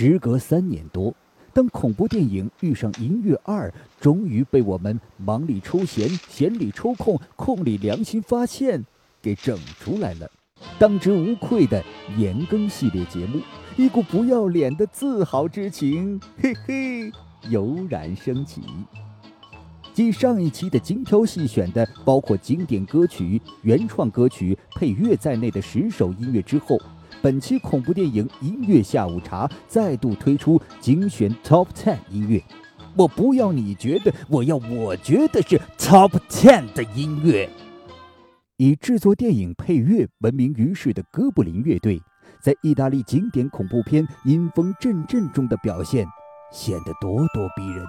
时隔三年多，当恐怖电影遇上音乐二，终于被我们忙里抽闲、闲里抽空、空里良心发现给整出来了。当之无愧的年更系列节目，一股不要脸的自豪之情，嘿嘿，油然升起。继上一期的精挑细选的包括经典歌曲、原创歌曲、配乐在内的十首音乐之后，本期恐怖电影音乐下午茶再度推出精选 Top Ten 音乐。我不要你觉得，我要我觉得是 Top Ten 的音乐。以制作电影配乐闻名于世的哥布林乐队，在意大利经典恐怖片《阴风阵阵》中的表现，显得咄咄逼人。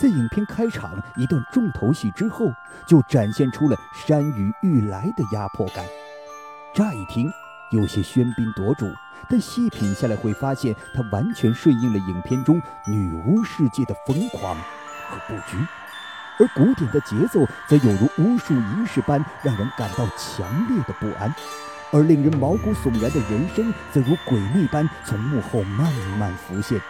在影片开场一段重头戏之后，就展现出了山雨欲来的压迫感。乍一听有些喧宾夺主，但细品下来会发现，它完全顺应了影片中女巫世界的疯狂和布局。而古典的节奏则有如巫术仪式般，让人感到强烈的不安；而令人毛骨悚然的人声，则如鬼魅般从幕后慢慢浮现。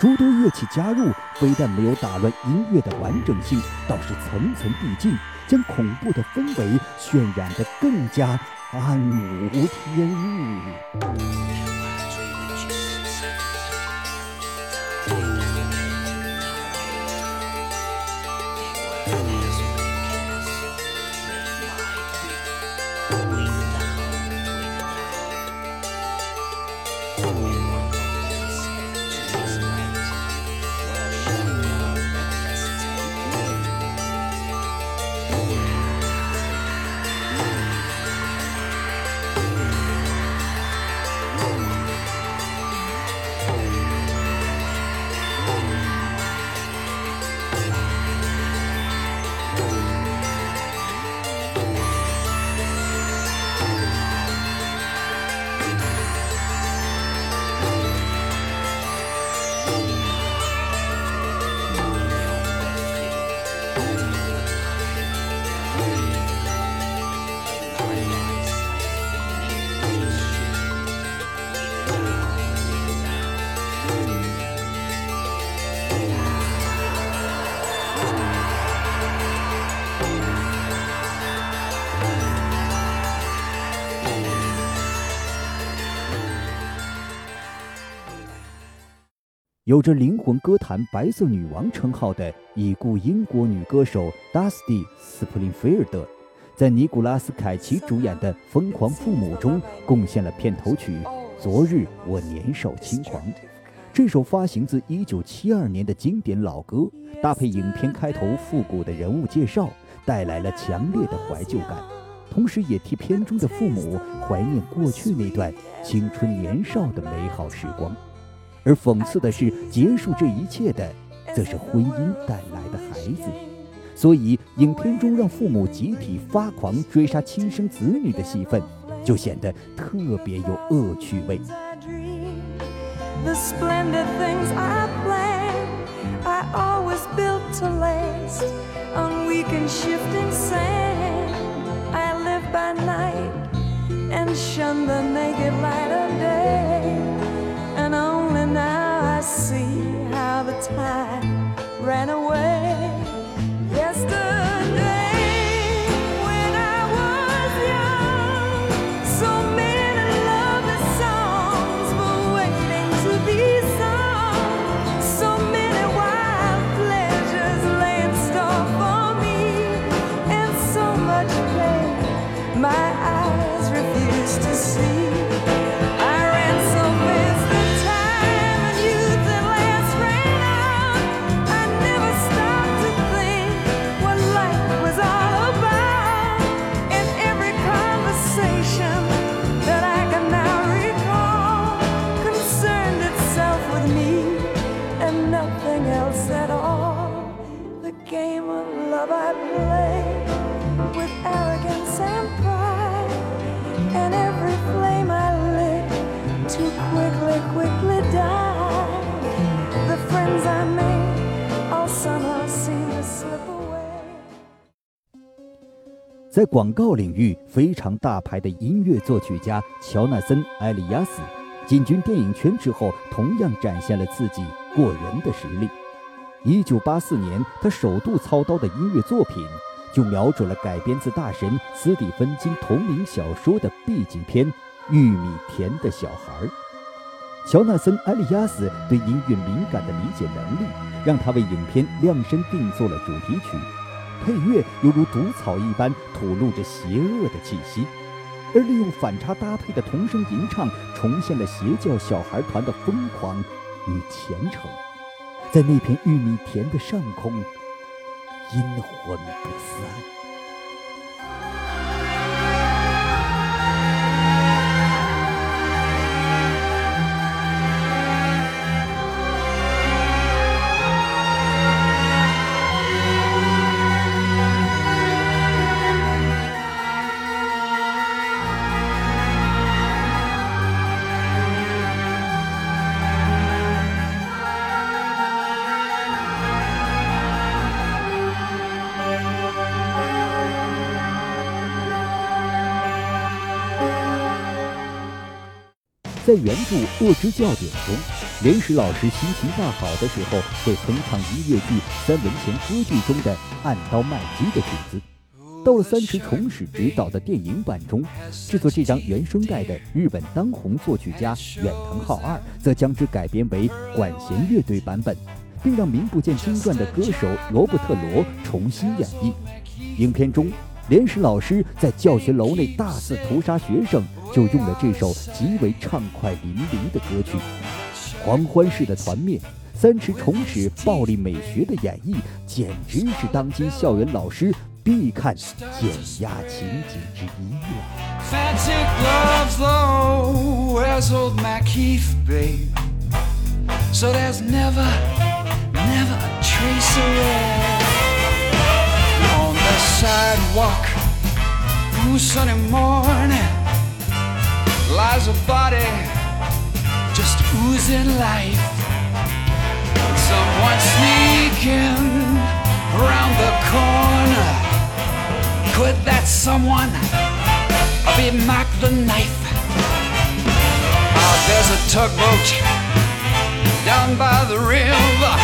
诸多乐器加入，非但没有打乱音乐的完整性，倒是层层递进，将恐怖的氛围渲染得更加暗无天日。有着“灵魂歌坛白色女王”称号的已故英国女歌手 Dusty Springfield，在尼古拉斯凯奇主演的《疯狂父母》中贡献了片头曲《昨日我年少轻狂》。这首发行自1972年的经典老歌，搭配影片开头复古的人物介绍，带来了强烈的怀旧感，同时也替片中的父母怀念过去那段青春年少的美好时光。而讽刺的是，结束这一切的，则是婚姻带来的孩子。所以，影片中让父母集体发狂追杀亲生子女的戏份，就显得特别有恶趣味。see how the time ran away. 在广告领域非常大牌的音乐作曲家乔纳森埃利亚斯进军电影圈之后，同样展现了自己过人的实力。一九八四年，他首度操刀的音乐作品，就瞄准了改编自大神斯蒂芬金同名小说的 B 级片《玉米田的小孩》。乔纳森·埃利亚斯对音乐敏感的理解能力，让他为影片量身定做了主题曲，配乐犹如毒草一般吐露着邪恶的气息。而利用反差搭配的童声吟唱，重现了邪教小孩团的疯狂与虔诚，在那片玉米田的上空，阴魂不散。在原著《恶之教典》中，连石老师心情大好的时候会哼唱音乐剧《三文钱歌剧》中的按刀卖鸡的曲子。到了三池崇史执导的电影版中，制作这张原声带的日本当红作曲家远藤浩二则将之改编为管弦乐队版本，并让名不见经传的歌手罗伯特罗重新演绎。影片中。连石老师在教学楼内大肆屠杀学生，就用了这首极为畅快淋漓的歌曲。狂欢式的团灭，三池崇史暴力美学的演绎，简直是当今校园老师必看减压情景之一了。Sidewalk through sunny morning lies a body just oozing life. Someone sneaking around the corner. Could that someone be Mac the knife? Oh, there's a tugboat down by the river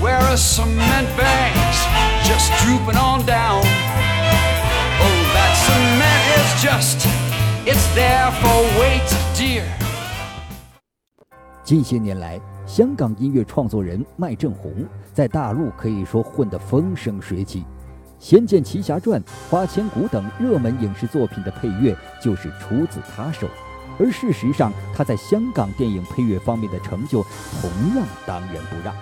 where a cement drooping on down. Oh, that cement is just, it's there for weight, dear. 近些年来，香港音乐创作人麦振宏在大陆可以说混得风生水起，《仙剑奇侠传》《花千骨》等热门影视作品的配乐就是出自他手。而事实上，他在香港电影配乐方面的成就同样当仁不让。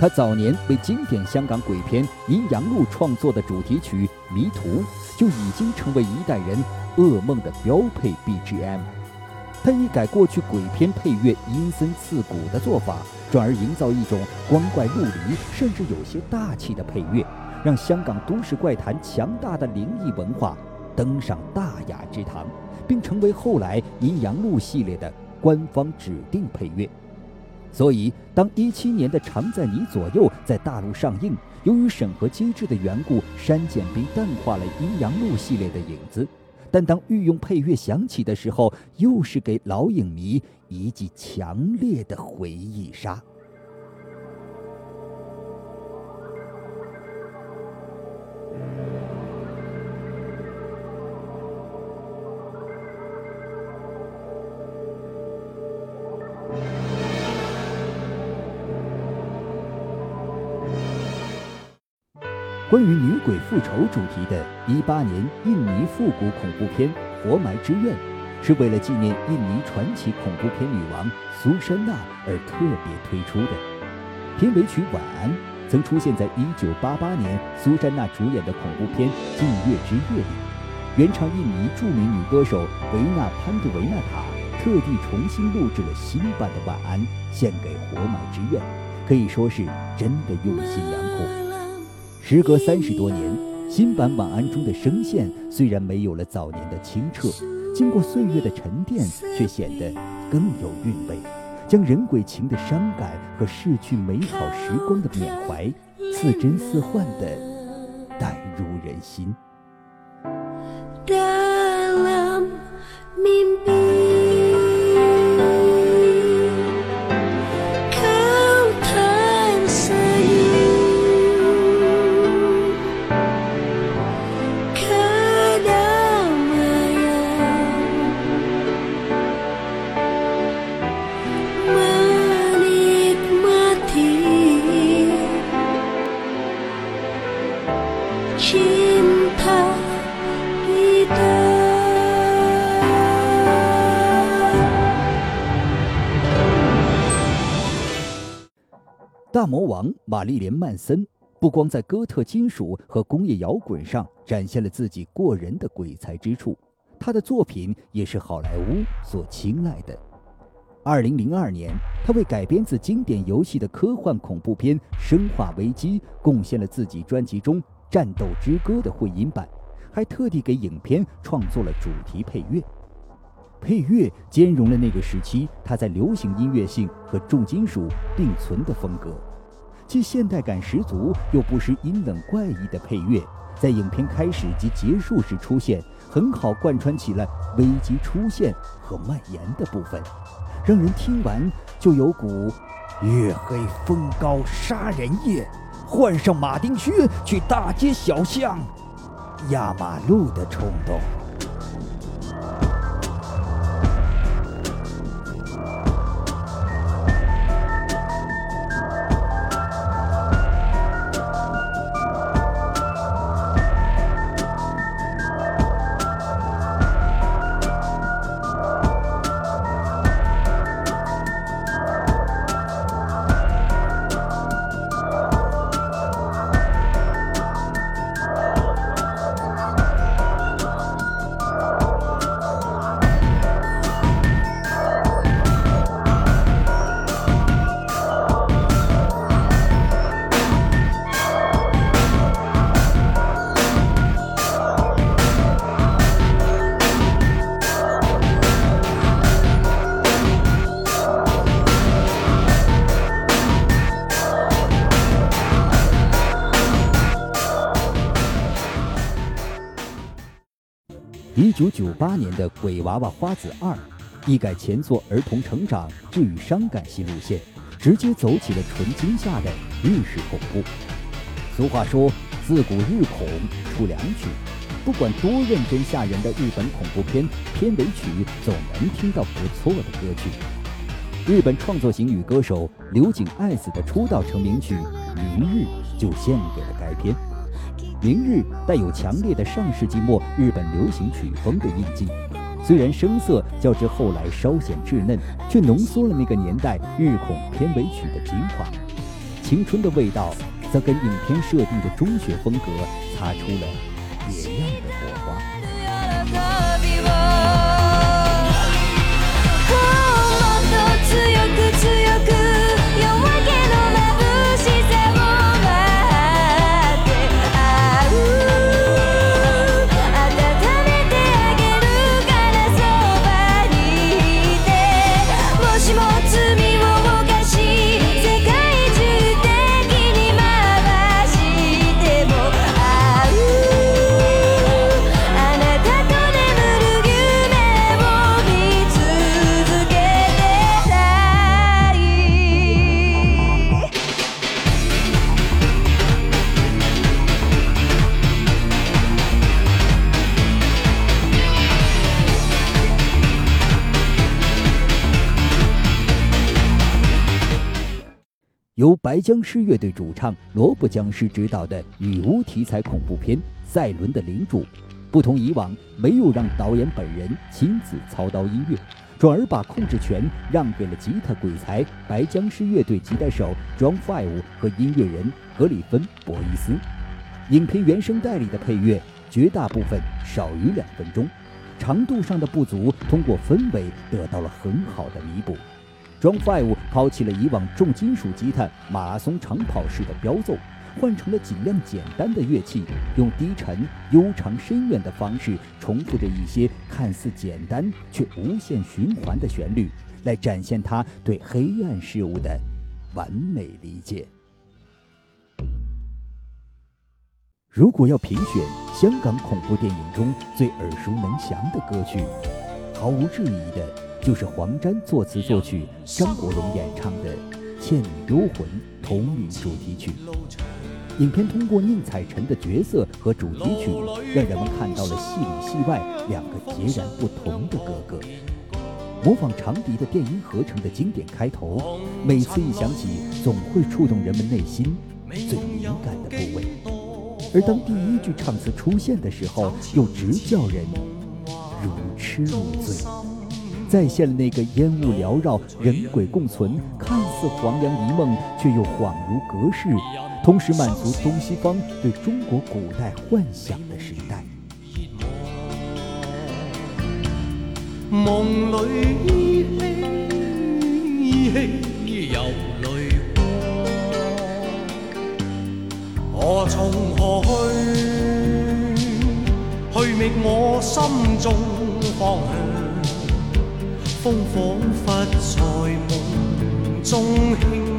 他早年为经典香港鬼片《阴阳路》创作的主题曲《迷途》就已经成为一代人噩梦的标配 BGM。他一改过去鬼片配乐阴森刺骨的做法，转而营造一种光怪陆离甚至有些大气的配乐，让香港都市怪谈强大的灵异文化登上大雅之堂，并成为后来《阴阳路》系列的官方指定配乐。所以，当一七年的《常在你左右》在大陆上映，由于审核机制的缘故，删减并淡化了《阴阳路》系列的影子。但当御用配乐响起的时候，又是给老影迷一记强烈的回忆杀。关于女鬼复仇主题的18年印尼复古恐怖片《活埋之愿》，是为了纪念印尼传奇恐怖片女王苏珊娜而特别推出的。片尾曲《晚安》曾出现在1988年苏珊娜主演的恐怖片《禁月之夜》里。原唱印尼著名女歌手维纳潘德维纳塔特地重新录制了新版的《晚安》，献给《活埋之愿》，可以说是真的用心良苦。时隔三十多年，新版《晚安》中的声线虽然没有了早年的清澈，经过岁月的沉淀，却显得更有韵味，将人鬼情的伤感和逝去美好时光的缅怀，似真似幻的带入人心。大魔王玛丽莲·曼森不光在哥特金属和工业摇滚上展现了自己过人的鬼才之处，他的作品也是好莱坞所青睐的。二零零二年，他为改编自经典游戏的科幻恐怖片《生化危机》贡献了自己专辑中《战斗之歌》的混音版，还特地给影片创作了主题配乐。配乐兼容了那个时期他在流行音乐性和重金属并存的风格，既现代感十足，又不失阴冷怪异的配乐，在影片开始及结束时出现，很好贯穿起了危机出现和蔓延的部分。让人听完就有股月黑风高杀人夜，换上马丁靴去大街小巷压马路的冲动。一九九八年的《鬼娃娃花子二》，一改前作儿童成长治愈伤感系路线，直接走起了纯惊吓的日式恐怖。俗话说，自古日恐出良曲，不管多认真吓人的日本恐怖片，片尾曲总能听到不错的歌曲。日本创作型女歌手刘井爱子的出道成名曲《明日》就献给了该片。明日带有强烈的上世纪末日本流行曲风的印记，虽然声色较之后来稍显稚嫩，却浓缩了那个年代日恐片尾曲的精华。青春的味道，则跟影片设定的中学风格擦出了别样的火花。白僵尸乐队主唱萝卜僵尸执导的女巫题材恐怖片《赛伦的领主》，不同以往，没有让导演本人亲自操刀音乐，转而把控制权让给了吉他鬼才白僵尸乐队吉他手 John Five 和音乐人格里芬·博伊斯。影片原声带里的配乐绝大部分少于两分钟，长度上的不足通过氛围得到了很好的弥补。John Five 抛弃了以往重金属吉他马拉松长跑式的飙奏，换成了尽量简单的乐器，用低沉、悠长、深远的方式重复着一些看似简单却无限循环的旋律，来展现他对黑暗事物的完美理解。如果要评选香港恐怖电影中最耳熟能详的歌曲，毫无质疑的。就是黄沾作词作曲，张国荣演唱的《倩女幽魂》同名主题曲。影片通过宁采臣的角色和主题曲，让人们看到了戏里戏外两个截然不同的哥哥。模仿长笛的电音合成的经典开头，每次一响起，总会触动人们内心最敏感的部位。而当第一句唱词出现的时候，又直叫人如痴如醉。再现了那个烟雾缭绕、人鬼共存、看似黄粱一梦，却又恍如隔世，同时满足东西方对中国古代幻想的时代。梦里依稀有泪光，我从何去？去觅我心中方向。风仿佛在梦中轻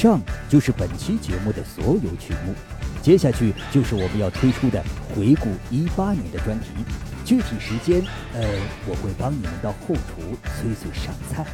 上就是本期节目的所有曲目，接下去就是我们要推出的回顾一八年的专题，具体时间，呃，我会帮你们到后厨催催上菜。